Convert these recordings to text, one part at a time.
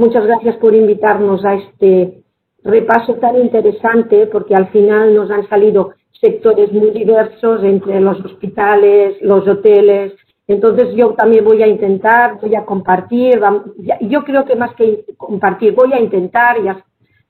Muchas gracias por invitarnos a este repaso tan interesante porque al final nos han salido sectores muy diversos entre los hospitales, los hoteles. Entonces yo también voy a intentar, voy a compartir, yo creo que más que compartir, voy a intentar, y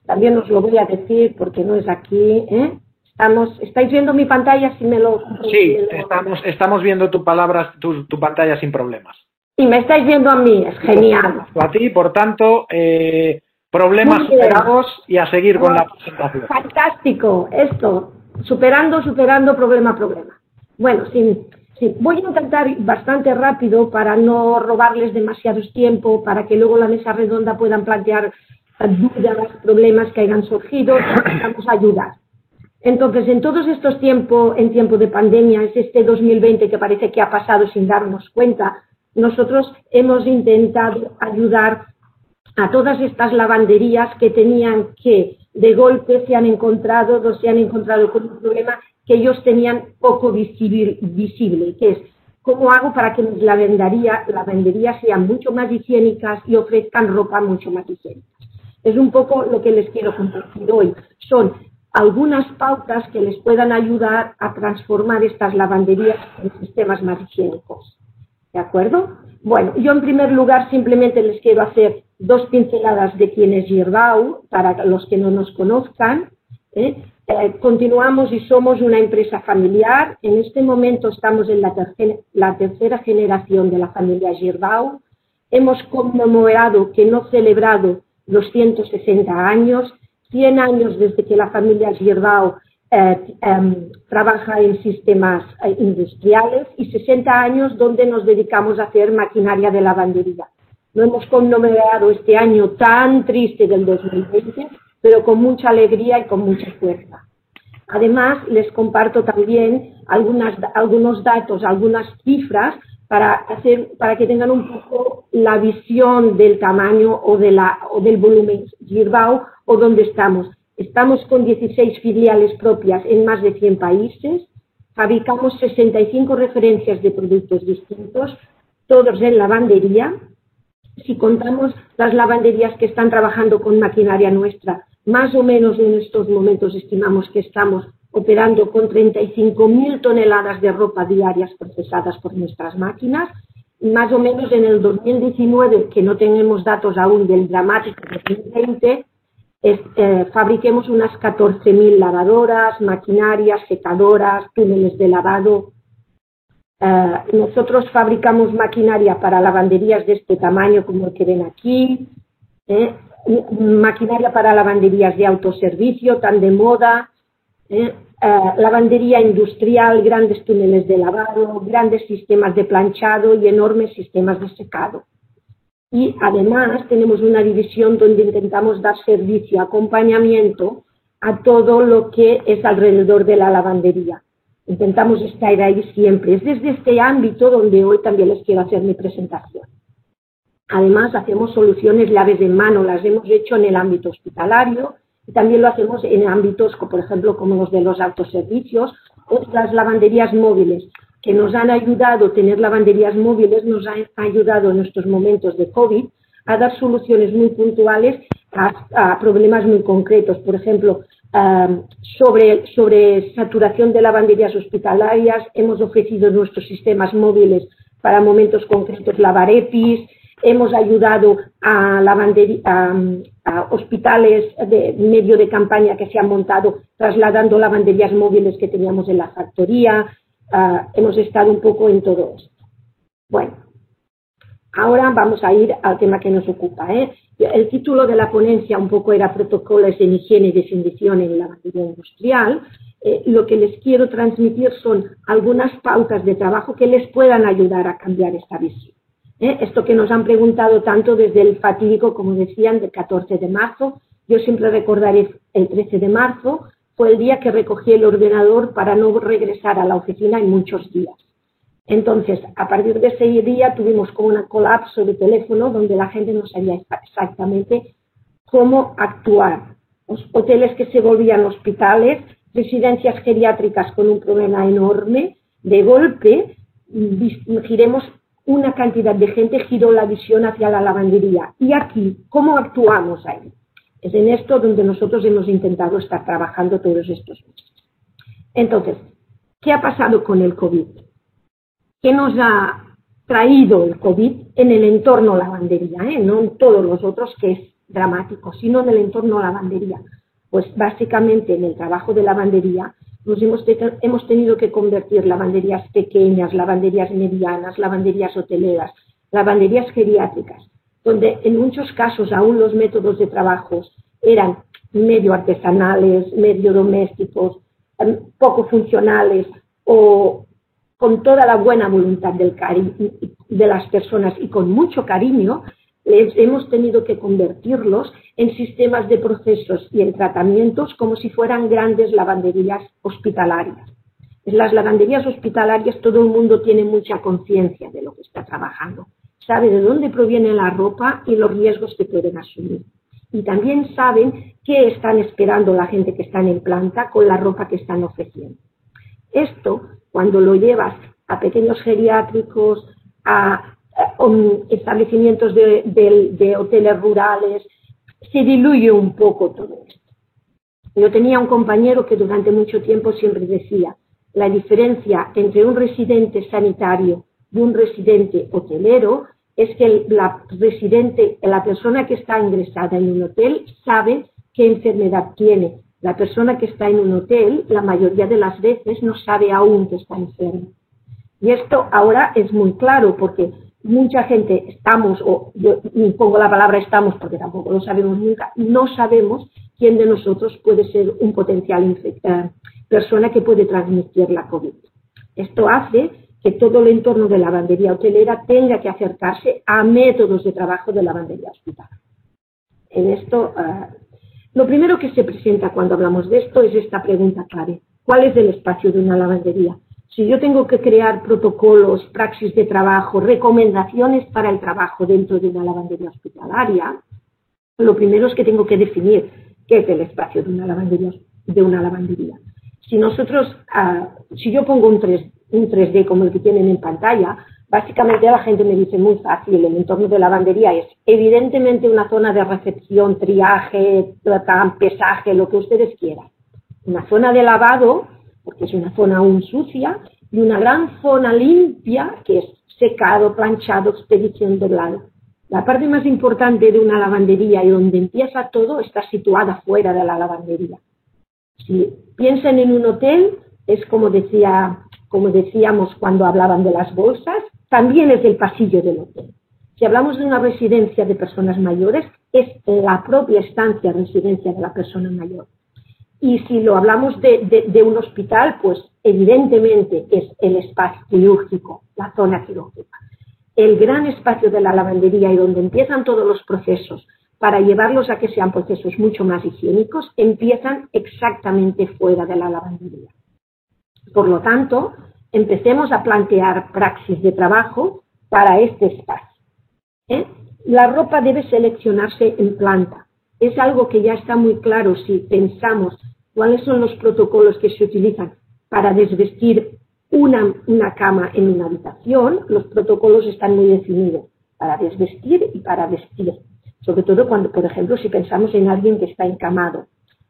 también os lo voy a decir porque no es aquí, ¿eh? Estamos, ¿Estáis viendo mi pantalla? Si me lo, sí, estamos, estamos viendo tu, palabra, tu, tu pantalla sin problemas. Y me estáis viendo a mí, es genial. A ti, por tanto, eh, problemas superados y a seguir con la presentación. Fantástico, esto, superando, superando, problema, problema. Bueno, sí, sí, voy a intentar bastante rápido para no robarles demasiado tiempo, para que luego la mesa redonda puedan plantear dudas, problemas que hayan surgido, vamos a ayudar. Entonces, en todos estos tiempos, en tiempo de pandemia, es este 2020 que parece que ha pasado sin darnos cuenta, nosotros hemos intentado ayudar a todas estas lavanderías que tenían que de golpe se han encontrado o se han encontrado con un problema que ellos tenían poco visible, que es cómo hago para que mis lavanderías lavandería sean mucho más higiénicas y ofrezcan ropa mucho más higiénica. Es un poco lo que les quiero compartir hoy. Son algunas pautas que les puedan ayudar a transformar estas lavanderías en sistemas más higiénicos. ¿De acuerdo? Bueno, yo en primer lugar simplemente les quiero hacer dos pinceladas de quién es Girbau, para los que no nos conozcan. ¿eh? Eh, continuamos y somos una empresa familiar. En este momento estamos en la, la tercera generación de la familia Girbau. Hemos conmemorado, que no celebrado, los 160 años, 100 años desde que la familia Girbau eh, em, trabaja en sistemas eh, industriales y 60 años donde nos dedicamos a hacer maquinaria de lavandería. Lo hemos conmemorado este año tan triste del 2020, pero con mucha alegría y con mucha fuerza. Además, les comparto también algunas, algunos datos, algunas cifras para, hacer, para que tengan un poco la visión del tamaño o, de la, o del volumen Girbau o donde estamos. Estamos con 16 filiales propias en más de 100 países. Fabricamos 65 referencias de productos distintos, todos en lavandería. Si contamos las lavanderías que están trabajando con maquinaria nuestra, más o menos en estos momentos estimamos que estamos operando con 35.000 toneladas de ropa diarias procesadas por nuestras máquinas. Más o menos en el 2019, que no tenemos datos aún del dramático 2020, eh, fabriquemos unas 14.000 lavadoras, maquinarias, secadoras, túneles de lavado. Eh, nosotros fabricamos maquinaria para lavanderías de este tamaño como el que ven aquí, eh, maquinaria para lavanderías de autoservicio, tan de moda, lavandería industrial, grandes túneles de lavado, grandes sistemas de planchado y enormes sistemas de secado. Y además tenemos una división donde intentamos dar servicio, acompañamiento a todo lo que es alrededor de la lavandería. Intentamos estar ahí siempre. Es desde este ámbito donde hoy también les quiero hacer mi presentación. Además, hacemos soluciones llaves en mano, las hemos hecho en el ámbito hospitalario y también lo hacemos en ámbitos, por ejemplo, como los de los autoservicios o las lavanderías móviles que nos han ayudado, tener lavanderías móviles, nos ha ayudado en estos momentos de COVID a dar soluciones muy puntuales a, problemas muy concretos. Por ejemplo, sobre, sobre saturación de lavanderías hospitalarias, hemos ofrecido nuestros sistemas móviles para momentos concretos, lavar EPIs, hemos ayudado a, a, hospitales de medio de campaña que se han montado trasladando lavanderías móviles que teníamos en la factoría, Ah, hemos estado un poco en todo esto. Bueno, ahora vamos a ir al tema que nos ocupa. ¿eh? El título de la ponencia un poco era Protocolos en higiene y desinfección en la materia industrial. Eh, lo que les quiero transmitir son algunas pautas de trabajo que les puedan ayudar a cambiar esta visión. ¿eh? Esto que nos han preguntado tanto desde el fatídico, como decían, del 14 de marzo. Yo siempre recordaré el 13 de marzo, fue el día que recogí el ordenador para no regresar a la oficina en muchos días. Entonces, a partir de ese día tuvimos como un colapso de teléfono donde la gente no sabía exactamente cómo actuar. Los hoteles que se volvían hospitales, residencias geriátricas con un problema enorme, de golpe giremos una cantidad de gente giró la visión hacia la lavandería. Y aquí, ¿cómo actuamos ahí? Es en esto donde nosotros hemos intentado estar trabajando todos estos meses. Entonces, ¿qué ha pasado con el COVID? ¿Qué nos ha traído el COVID en el entorno lavandería? Eh? No en todos los otros, que es dramático, sino en el entorno lavandería. Pues básicamente en el trabajo de lavandería nos hemos, hemos tenido que convertir lavanderías pequeñas, lavanderías medianas, lavanderías hoteleras, lavanderías geriátricas, donde en muchos casos aún los métodos de trabajo eran medio artesanales, medio domésticos, em, poco funcionales o con toda la buena voluntad de las personas y con mucho cariño, les hemos tenido que convertirlos en sistemas de procesos y en tratamientos como si fueran grandes lavanderías hospitalarias. En las lavanderías hospitalarias todo el mundo tiene mucha conciencia de lo que está trabajando, sabe de dónde proviene la ropa y los riesgos que pueden asumir. Y también saben qué están esperando la gente que está en planta con la ropa que están ofreciendo. Esto, cuando lo llevas a pequeños geriátricos, a establecimientos de, hoteles rurales, se diluye un poco todo esto. Yo tenía un compañero que durante mucho tiempo siempre decía, la diferencia entre un residente sanitario y un residente hotelero es que la residente, la persona que está ingresada en un hotel sabe qué enfermedad tiene. La persona que está en un hotel, la mayoría de las veces, no sabe aún que está enferma. Y esto ahora es muy claro porque mucha gente estamos, o yo pongo la palabra estamos porque tampoco lo sabemos nunca, no sabemos quién de nosotros puede ser un potencial infectado, persona que puede transmitir la COVID. Esto hace que todo el entorno de la lavandería hotelera tenga que acercarse a métodos de trabajo de lavandería hospitalaria. En esto, ah, lo primero que se presenta cuando hablamos de esto es esta pregunta clave. ¿Cuál es el espacio de una lavandería? Si yo tengo que crear protocolos, praxis de trabajo, recomendaciones para el trabajo dentro de una lavandería hospitalaria, lo primero es que tengo que definir qué es el espacio de una lavandería. De una lavandería. Si nosotros, ah, si yo pongo un, 3, un 3D como el que tienen en pantalla, básicamente la gente me dice muy fácil, el entorno de lavandería es evidentemente una zona de recepción, triaje, pesaje, lo que ustedes quieran. Una zona de lavado porque es una zona aún sucia, y una gran zona limpia, que es secado, planchado, expedición de. La parte más importante de una lavandería y donde empieza todo está situada fuera de la lavandería. Si piensan en un hotel, es como, decía, como decíamos cuando hablaban de las bolsas, también es el pasillo del hotel. Si hablamos de una residencia de personas mayores, es la propia estancia residencia de la persona mayor. Y si lo hablamos de, un hospital, pues evidentemente es el espacio quirúrgico, la zona quirúrgica. El gran espacio de la lavandería y donde empiezan todos los procesos para llevarlos a que sean procesos mucho más higiénicos, empiezan exactamente fuera de la lavandería. Por lo tanto, empecemos a plantear praxis de trabajo para este espacio. ¿eh? La ropa debe seleccionarse en planta. Es algo que ya está muy claro si pensamos cuáles son los protocolos que se utilizan para desvestir una, cama en una habitación, los protocolos están muy definidos para desvestir y para vestir. Sobre todo cuando, por ejemplo, si pensamos en alguien que está encamado.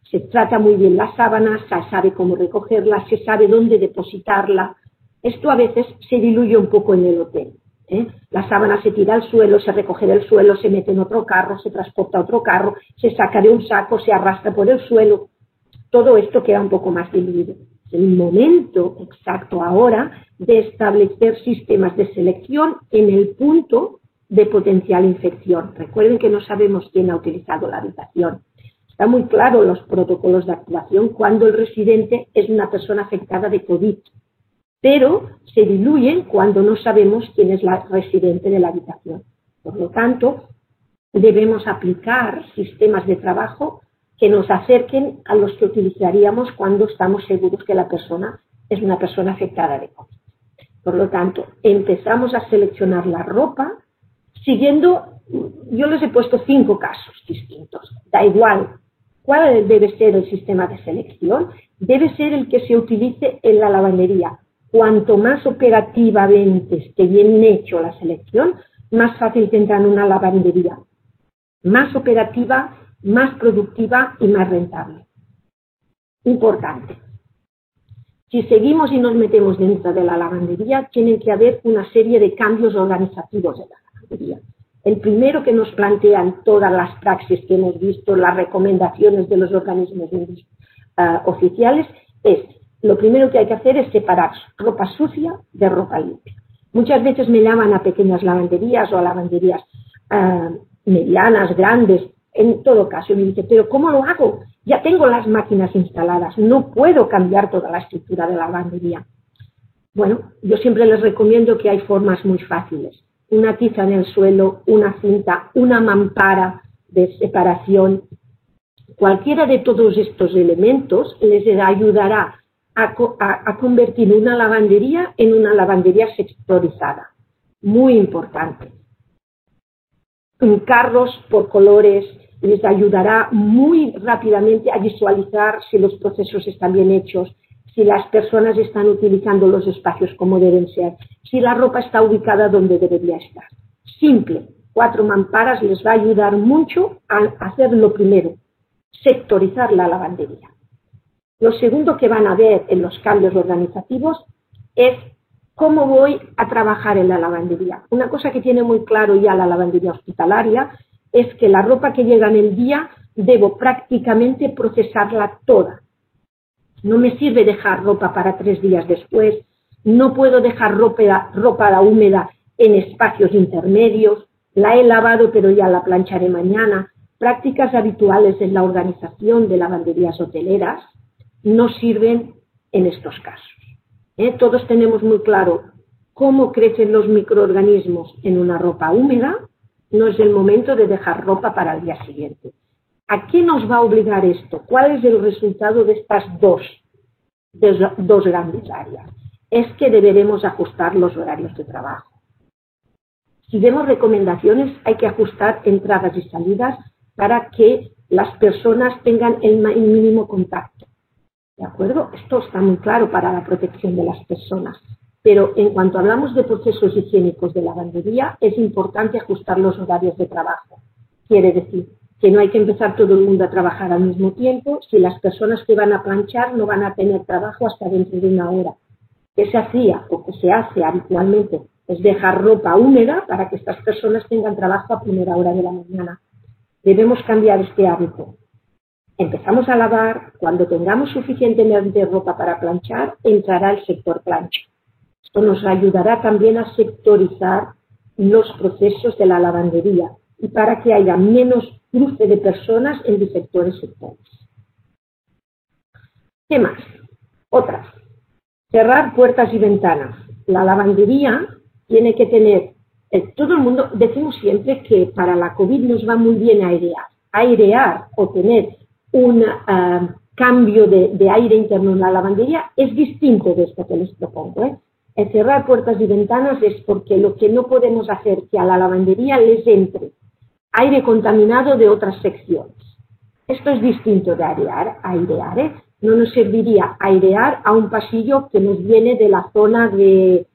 Se trata muy bien las sábanas, se sabe cómo recogerla, se sabe dónde depositarla. Esto a veces se diluye un poco en el hotel. ¿eh? La sábana se tira al suelo, se recoge del suelo, se mete en otro carro, se transporta a otro carro, se saca de un saco, se arrastra por el suelo todo esto queda un poco más diluido. Es el momento exacto ahora de establecer sistemas de selección en el punto de potencial infección. Recuerden que no sabemos quién ha utilizado la habitación. Está muy claro los protocolos de actuación cuando el residente es una persona afectada de COVID, pero se diluyen cuando no sabemos quién es la residente de la habitación. Por lo tanto, debemos aplicar sistemas de trabajo que nos acerquen a los que utilizaríamos cuando estamos seguros que la persona es una persona afectada de COVID. Por lo tanto, empezamos a seleccionar la ropa siguiendo, yo les he puesto cinco casos distintos. Da igual cuál debe ser el sistema de selección, debe ser el que se utilice en la lavandería Cuanto más operativamente esté bien hecho la selección, más fácil tendrá una lavandería. Más operativa, más productiva y más rentable. Importante. Si seguimos y nos metemos dentro de la lavandería, tienen que haber una serie de cambios organizativos en la lavandería. El primero que nos plantean todas las praxis que hemos visto, las recomendaciones de los organismos uh, oficiales, es lo primero que hay que hacer es separar ropa sucia de ropa limpia. Muchas veces me llaman a pequeñas lavanderías o a lavanderías uh, medianas, grandes, en todo caso, me dice, pero ¿cómo lo hago? Ya tengo las máquinas instaladas, no puedo cambiar toda la estructura de la lavandería. Bueno, yo siempre les recomiendo que hay formas muy fáciles una tiza en el suelo, una cinta, una mampara de separación. Cualquiera de todos estos elementos les ayudará a, convertir una lavandería en una lavandería sectorizada. Muy importante. Carros por colores les ayudará muy rápidamente a visualizar si los procesos están bien hechos, si las personas están utilizando los espacios como deben ser, si la ropa está ubicada donde debería estar. Simple, cuatro mamparas les va a ayudar mucho a hacer lo primero, sectorizar la lavandería. Lo segundo que van a ver en los cambios organizativos es cómo voy a trabajar en la lavandería. Una cosa que tiene muy claro ya la lavandería hospitalaria es que la ropa que llega en el día debo prácticamente procesarla toda no me sirve dejar ropa para tres días después. No puedo dejar ropa, húmeda en espacios intermedios. La he lavado, pero ya la plancharé mañana. Prácticas habituales en la organización de lavanderías hoteleras no sirven en estos casos. ¿eh? Todos tenemos muy claro cómo crecen los microorganismos en una ropa húmeda. No es el momento de dejar ropa para el día siguiente. ¿A qué nos va a obligar esto? ¿Cuál es el resultado de estas dos, dos grandes áreas? Es que deberemos ajustar los horarios de trabajo. Si vemos recomendaciones, hay que ajustar entradas y salidas para que las personas tengan el mínimo contacto. ¿De acuerdo? Esto está muy claro para la protección de las personas. Pero en cuanto hablamos de procesos higiénicos de lavandería, es importante ajustar los horarios de trabajo. Quiere decir, que no hay que empezar todo el mundo a trabajar al mismo tiempo, si las personas que van a planchar no van a tener trabajo hasta dentro de una hora. ¿Qué se hacía o que se hace habitualmente? Es dejar ropa húmeda para que estas personas tengan trabajo a primera hora de la mañana. Debemos cambiar este hábito. Empezamos a lavar, cuando tengamos suficientemente ropa para planchar, entrará el sector plancha. Esto nos ayudará también a sectorizar los procesos de la lavandería y para que haya menos cruce de personas en diferentes sectores. ¿Qué más? Otras. Cerrar puertas y ventanas. La lavandería tiene que tener, eh, todo el mundo, decimos siempre que para la COVID nos va muy bien airear. Airear o tener un ah, cambio de, aire interno en la lavandería es distinto de esto que les propongo. ¿eh? El cerrar puertas y ventanas es porque lo que no podemos hacer que a la lavandería les entre aire contaminado de otras secciones. Esto es distinto de airear. airear ¿eh? No nos serviría airear a un pasillo que nos viene de la zona de,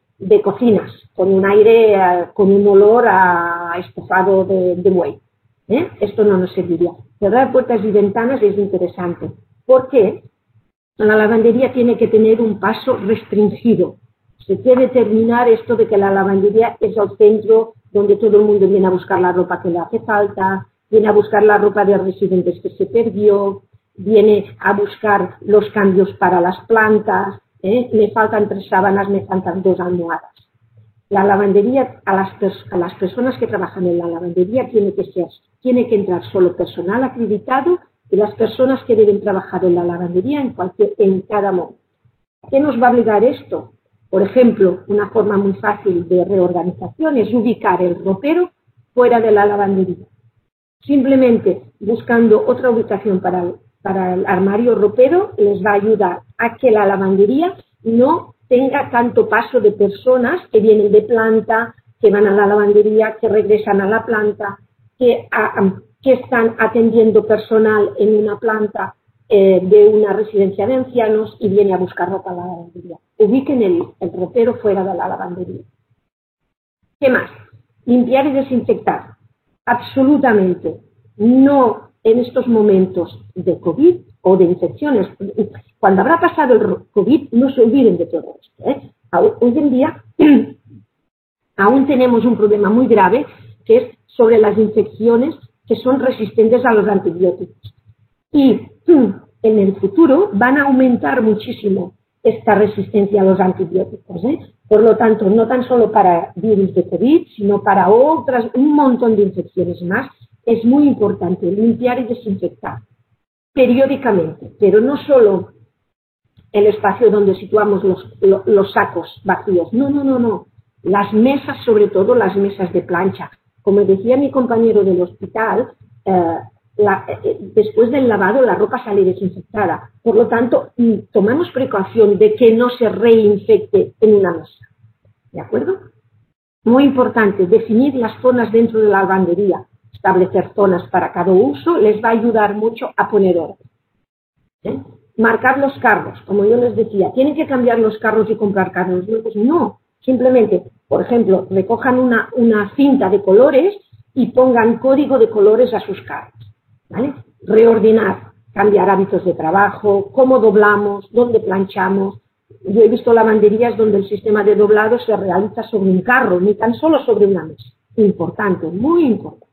cocinas, con un aire, eh, con un olor a estofado de, de buey. ¿eh? Esto no nos serviría. Cerrar puertas y ventanas es interesante. ¿Por qué? La lavandería tiene que tener un paso restringido. Se quiere terminar esto de que la lavandería es el centro donde todo el mundo viene a buscar la ropa que le hace falta, viene a buscar la ropa de residentes que se perdió, viene a buscar los cambios para las plantas, ¿eh? me faltan tres sábanas, me faltan dos almohadas. La lavandería, a las, a las personas que trabajan en la lavandería tiene que ser, tiene que entrar solo personal acreditado y las personas que deben trabajar en la lavandería en, cualquier, en cada momento. ¿Qué nos va a obligar esto? Por ejemplo, una forma muy fácil de reorganización es ubicar el ropero fuera de la lavandería. Simplemente buscando otra ubicación para, el armario ropero les va a ayudar a que la lavandería no tenga tanto paso de personas que vienen de planta, que van a la lavandería, que regresan a la planta, que, que están atendiendo personal en una planta eh, de una residencia de ancianos y viene a buscar ropa a la lavandería ubiquen el, el ropero fuera de la lavandería. ¿Qué más? Limpiar y desinfectar. Absolutamente. No en estos momentos de COVID o de infecciones. Cuando habrá pasado el COVID, no se olviden de todo esto. ¿eh? Hoy en día aún tenemos un problema muy grave que es sobre las infecciones que son resistentes a los antibióticos. Y en el futuro van a aumentar muchísimo esta resistencia a los antibióticos. ¿eh? Por lo tanto, no tan solo para virus de COVID, sino para otras, un montón de infecciones más, es muy importante limpiar y desinfectar periódicamente, pero no solo el espacio donde situamos los, sacos vacíos, no, no, no, no, las mesas, sobre todo las mesas de plancha. Como decía mi compañero del hospital, eh, eh, después del lavado la ropa sale desinfectada. Por lo tanto, tomamos precaución de que no se reinfecte en una mesa. ¿De acuerdo? Muy importante, definir las zonas dentro de la lavandería. Establecer zonas para cada uso les va a ayudar mucho a poner orden. ¿Eh? Marcar los carros, como yo les decía, ¿tienen que cambiar los carros y comprar carros nuevos? No, simplemente, por ejemplo, recojan una cinta de colores y pongan código de colores a sus carros. Reordinar, cambiar hábitos de trabajo, cómo doblamos, dónde planchamos. Yo he visto lavanderías donde el sistema de doblado se realiza sobre un carro, ni tan solo sobre una mesa. Importante, muy importante.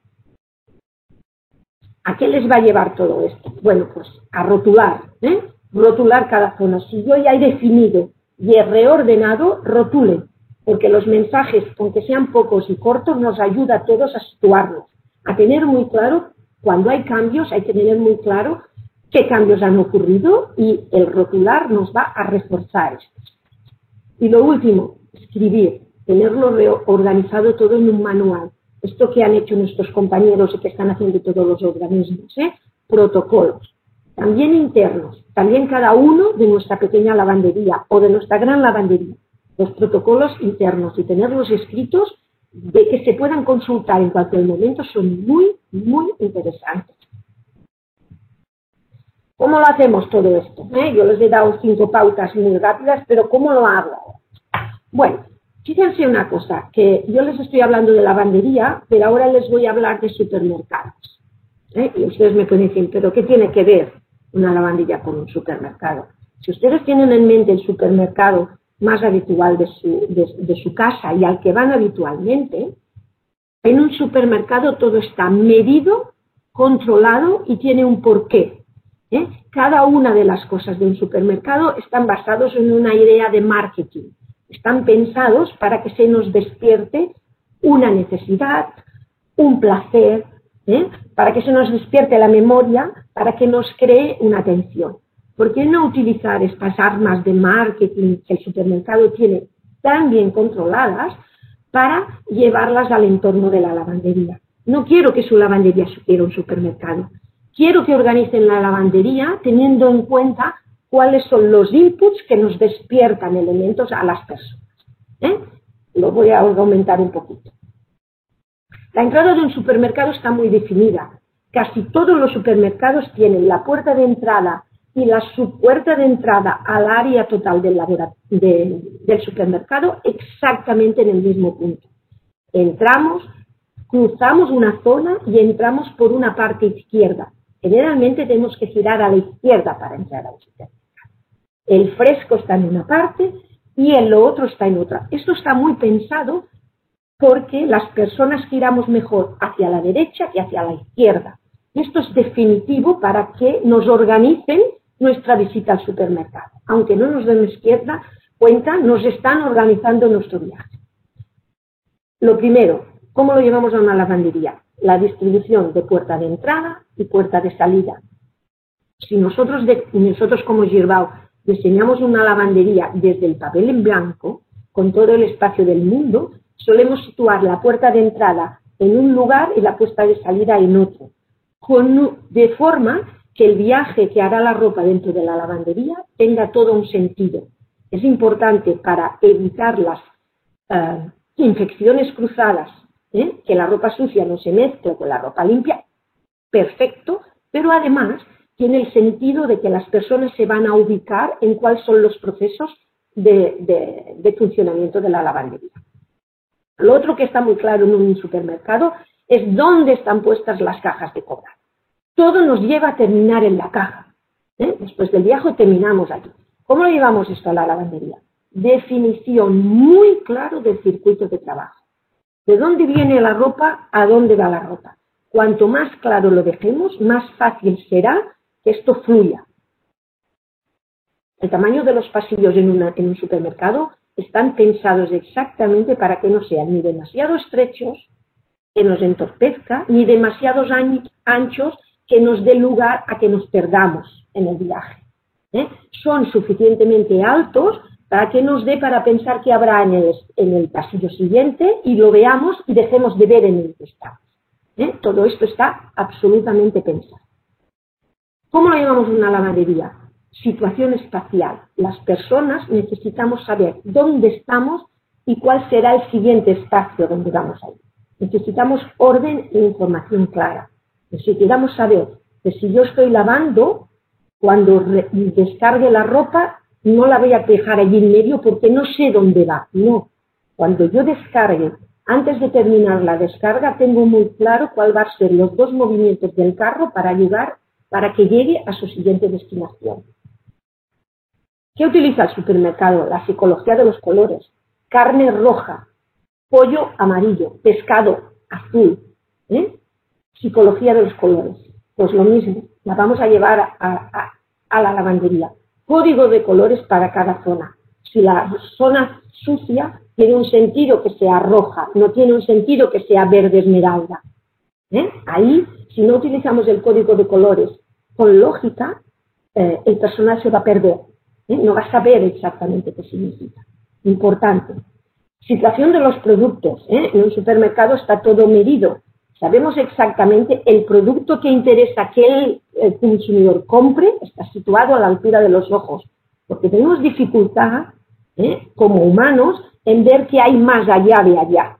¿A qué les va a llevar todo esto? Bueno, pues a rotular, ¿eh? rotular cada zona. Si yo ya he definido y he reordenado, rotulen, porque los mensajes, aunque sean pocos y cortos, nos ayuda a todos a situarnos, a tener muy claro cuando hay cambios hay que tener muy claro qué cambios han ocurrido y el rotular nos va a reforzar esto. Y lo último, escribir, tenerlo organizado todo en un manual. Esto que han hecho nuestros compañeros y que están haciendo todos los organismos, ¿eh? protocolos, también internos, también cada uno de nuestra pequeña lavandería o de nuestra gran lavandería, los protocolos internos y tenerlos escritos de que se puedan consultar en cualquier momento son muy, muy interesantes. ¿Cómo lo hacemos todo esto? ¿Eh? Yo les he dado cinco pautas muy rápidas, pero ¿cómo lo hago? Bueno, fíjense una cosa, que yo les estoy hablando de lavandería, pero ahora les voy a hablar de supermercados. ¿eh? Y ustedes me pueden decir, ¿pero qué tiene que ver una lavandilla con un supermercado? Si ustedes tienen en mente el supermercado más habitual de su, de, su casa y al que van habitualmente, en un supermercado todo está medido, controlado y tiene un porqué. ¿eh? Cada una de las cosas de un supermercado están basados en una idea de marketing. Están pensados para que se nos despierte una necesidad, un placer, ¿eh? para que se nos despierte la memoria, para que nos cree una atención. ¿Por qué no utilizar estas armas de marketing que el supermercado tiene tan bien controladas para llevarlas al entorno de la lavandería? No quiero que su lavandería supiera un supermercado. Quiero que organicen la lavandería teniendo en cuenta cuáles son los inputs que nos despiertan elementos a las personas. ¿eh? Lo voy a aumentar un poquito. La entrada de un supermercado está muy definida. Casi todos los supermercados tienen la puerta de entrada y la puerta de entrada al área total del, del supermercado exactamente en el mismo punto. Entramos, cruzamos una zona y entramos por una parte izquierda. Generalmente tenemos que girar a la izquierda para entrar al supermercado. El fresco está en una parte y el otro está en otra. Esto está muy pensado porque las personas giramos mejor hacia la derecha que hacia la izquierda. Esto es definitivo para que nos organicen nuestra visita al supermercado. Aunque no nos den izquierda cuenta, nos están organizando nuestro viaje. Lo primero, ¿cómo lo llevamos a una lavandería? La distribución de puerta de entrada y puerta de salida. Si nosotros, nosotros como Girbao diseñamos una lavandería desde el papel en blanco, con todo el espacio del mundo, solemos situar la puerta de entrada en un lugar y la puerta de salida en otro, de forma que el viaje que hará la ropa dentro de la lavandería tenga todo un sentido. Es importante para evitar las eh, infecciones cruzadas, ¿eh? que la ropa sucia no se mezcle con la ropa limpia, perfecto, pero además tiene el sentido de que las personas se van a ubicar en cuáles son los procesos de, funcionamiento de la lavandería. Lo otro que está muy claro en un supermercado es dónde están puestas las cajas de cobrar. Todo nos lleva a terminar en la caja. ¿eh? Después del viaje terminamos aquí. ¿Cómo llevamos esto a la lavandería? Definición muy claro del circuito de trabajo. De dónde viene la ropa, a dónde va la ropa. Cuanto más claro lo dejemos, más fácil será que esto fluya. El tamaño de los pasillos en, un supermercado están pensados exactamente para que no sean ni demasiado estrechos, que nos entorpezca, ni demasiados anchos que nos dé lugar a que nos perdamos en el viaje. ¿eh? Son suficientemente altos para que nos dé para pensar que habrá en el, pasillo siguiente y lo veamos y dejemos de ver en el que estamos. ¿eh? Todo esto está absolutamente pensado. ¿Cómo lo llamamos una lavandería? Situación espacial. Las personas necesitamos saber dónde estamos y cuál será el siguiente espacio donde vamos a ir. Necesitamos orden e información clara. Necesitamos saber que si yo estoy lavando, cuando descargue la ropa, no la voy a dejar allí en medio porque no sé dónde va. No. Cuando yo descargue, antes de terminar la descarga, tengo muy claro cuál va a ser los dos movimientos del carro para ayudar para que llegue a su siguiente destinación. ¿Qué utiliza el supermercado? La psicología de los colores. Carne roja, pollo amarillo, pescado azul. ¿eh? Psicología de los colores. Pues lo mismo, la vamos a llevar a, la lavandería. Código de colores para cada zona. Si la zona sucia tiene un sentido que sea roja, no tiene un sentido que sea verde esmeralda. ¿eh? Ahí, si no utilizamos el código de colores con lógica, eh, el personal se va a perder. ¿eh? No va a saber exactamente qué significa. Importante. Situación de los productos. En un supermercado está todo medido. Sabemos exactamente el producto que interesa que el, consumidor compre, está situado a la altura de los ojos. Porque tenemos dificultad, como humanos, en ver que hay más allá de allá.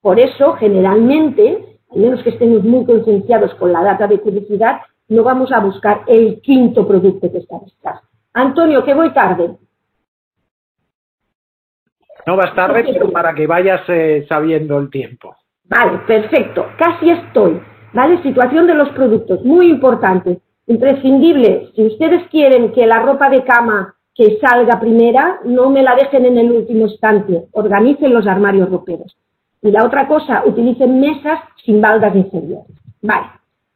Por eso, generalmente, al menos que estemos muy concienciados con la data de publicidad, no vamos a buscar el quinto producto que está detrás. Antonio, que voy tarde. No vas tarde, pero para que vayas eh, sabiendo el tiempo. Vale, perfecto. Casi estoy. ¿Vale? Situación de los productos, muy importante. Imprescindible. Si ustedes quieren que la ropa de cama que salga primera, no me la dejen en el último instante. Organicen los armarios roperos. Y la otra cosa, utilicen mesas sin baldas inferiores. Vale.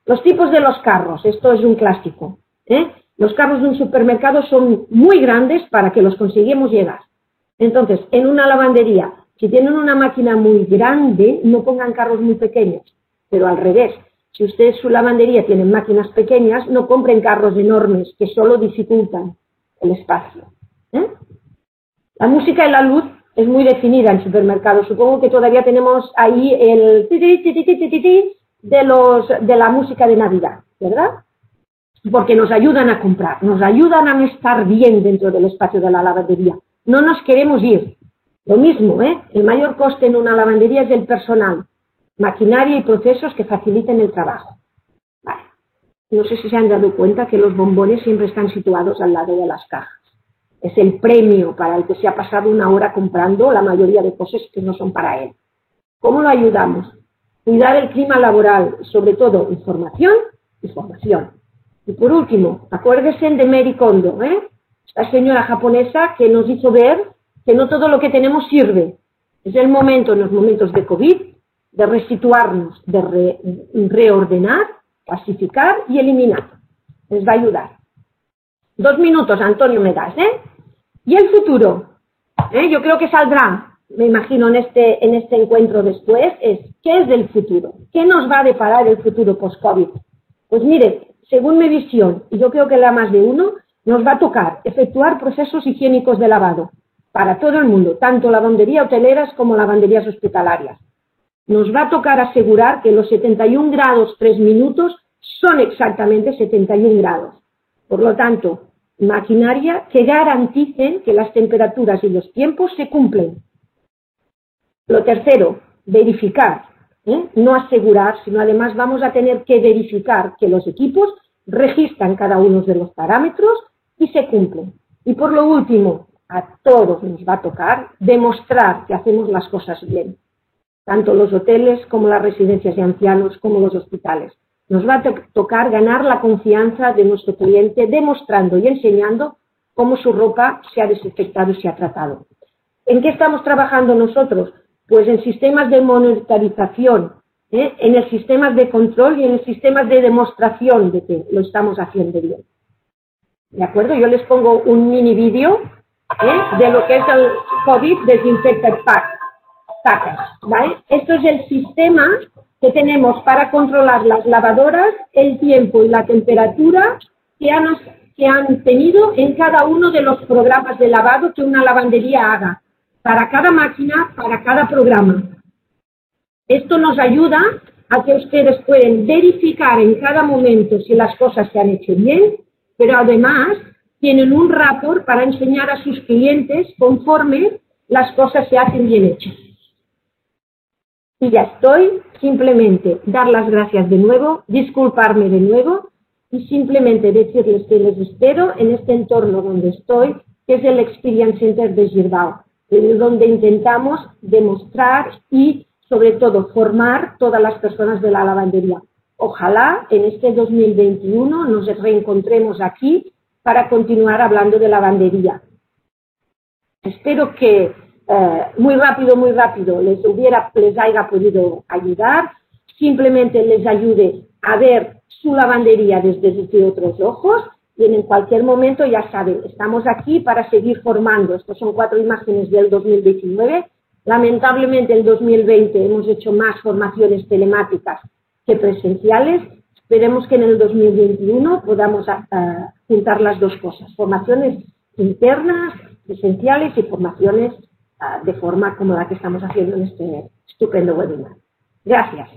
Los tipos de los carros, esto es un clásico. ¿eh? Los carros de un supermercado son muy grandes para que los consigamos llegar. Entonces, en una lavandería, si tienen una máquina muy grande, no pongan carros muy pequeños, pero al revés. Si ustedes su lavandería tienen máquinas pequeñas, no compren carros enormes que solo dificultan el espacio. ¿eh? La música y la luz es muy definida en supermercados. Supongo que todavía tenemos ahí el de, los, de la música de Navidad, ¿verdad? Porque nos ayudan a comprar, nos ayudan a estar bien dentro del espacio de la lavandería. No nos queremos ir. Lo mismo, ¿eh? El mayor coste en una lavandería es el personal, maquinaria y procesos que faciliten el trabajo. Vale. No sé si se han dado cuenta que los bombones siempre están situados al lado de las cajas. Es el premio para el que se ha pasado una hora comprando la mayoría de cosas que no son para él. ¿Cómo lo ayudamos? Cuidar el clima laboral, sobre todo información y formación. Y por último, acuérdese de Mary Kondo, ¿eh? esta señora japonesa que nos hizo ver que no todo lo que tenemos sirve. Es el momento, en los momentos de COVID, de resituarnos, de reordenar, clasificar y eliminar. Les va a ayudar. Dos minutos, Antonio, me das, ¿eh? Y el futuro. ¿Eh? Yo creo que saldrá me imagino, en este, en este encuentro después, es ¿qué es del futuro? ¿Qué nos va a deparar el futuro post-COVID? Pues mire, según mi visión, y yo creo que la más de uno, nos va a tocar efectuar procesos higiénicos de lavado para todo el mundo, tanto lavandería hoteleras como lavanderías hospitalarias. Nos va a tocar asegurar que los 71 grados 3 minutos son exactamente 71 grados. Por lo tanto, maquinaria que garanticen que las temperaturas y los tiempos se cumplen lo tercero, verificar, ¿eh? no asegurar, sino además vamos a tener que verificar que los equipos registran cada uno de los parámetros y se cumplen. Y por lo último, a todos nos va a tocar demostrar que hacemos las cosas bien, tanto los hoteles como las residencias de ancianos como los hospitales. Nos va a tocar ganar la confianza de nuestro cliente demostrando y enseñando cómo su ropa se ha desinfectado y se ha tratado. ¿En qué estamos trabajando nosotros? Pues en sistemas de monitorización, ¿eh? en el sistema de control y en el sistema de demostración de que lo estamos haciendo bien. ¿De acuerdo? Yo les pongo un mini vídeo de lo que es el COVID Desinfected Pack. ¿vale? Esto es el sistema que tenemos para controlar las lavadoras, el tiempo y la temperatura que han, que han tenido en cada uno de los programas de lavado que una lavandería haga, para cada máquina, para cada programa. Esto nos ayuda a que ustedes pueden verificar en cada momento si las cosas se han hecho bien, pero además tienen un rapport para enseñar a sus clientes conforme las cosas se hacen bien hechas. Y ya estoy, simplemente dar las gracias de nuevo, disculparme de nuevo y simplemente decirles que les espero en este entorno donde estoy, que es el Experience Center de Girbao, donde intentamos demostrar y sobre todo formar todas las personas de la lavandería. Ojalá en este 2021 nos reencontremos aquí para continuar hablando de lavandería. Espero que eh, muy rápido, muy rápido les, hubiera, les haya podido ayudar, simplemente les ayude a ver su lavandería desde, desde otros ojos y en cualquier momento ya saben, estamos aquí para seguir formando. Estas son cuatro imágenes del 2019 Lamentablemente, el 2020 hemos hecho más formaciones telemáticas que presenciales. Esperemos que en el 2021 podamos ah, juntar las dos cosas, formaciones internas, presenciales y formaciones ah, de forma como la que estamos haciendo en este estupendo webinar. Gracias.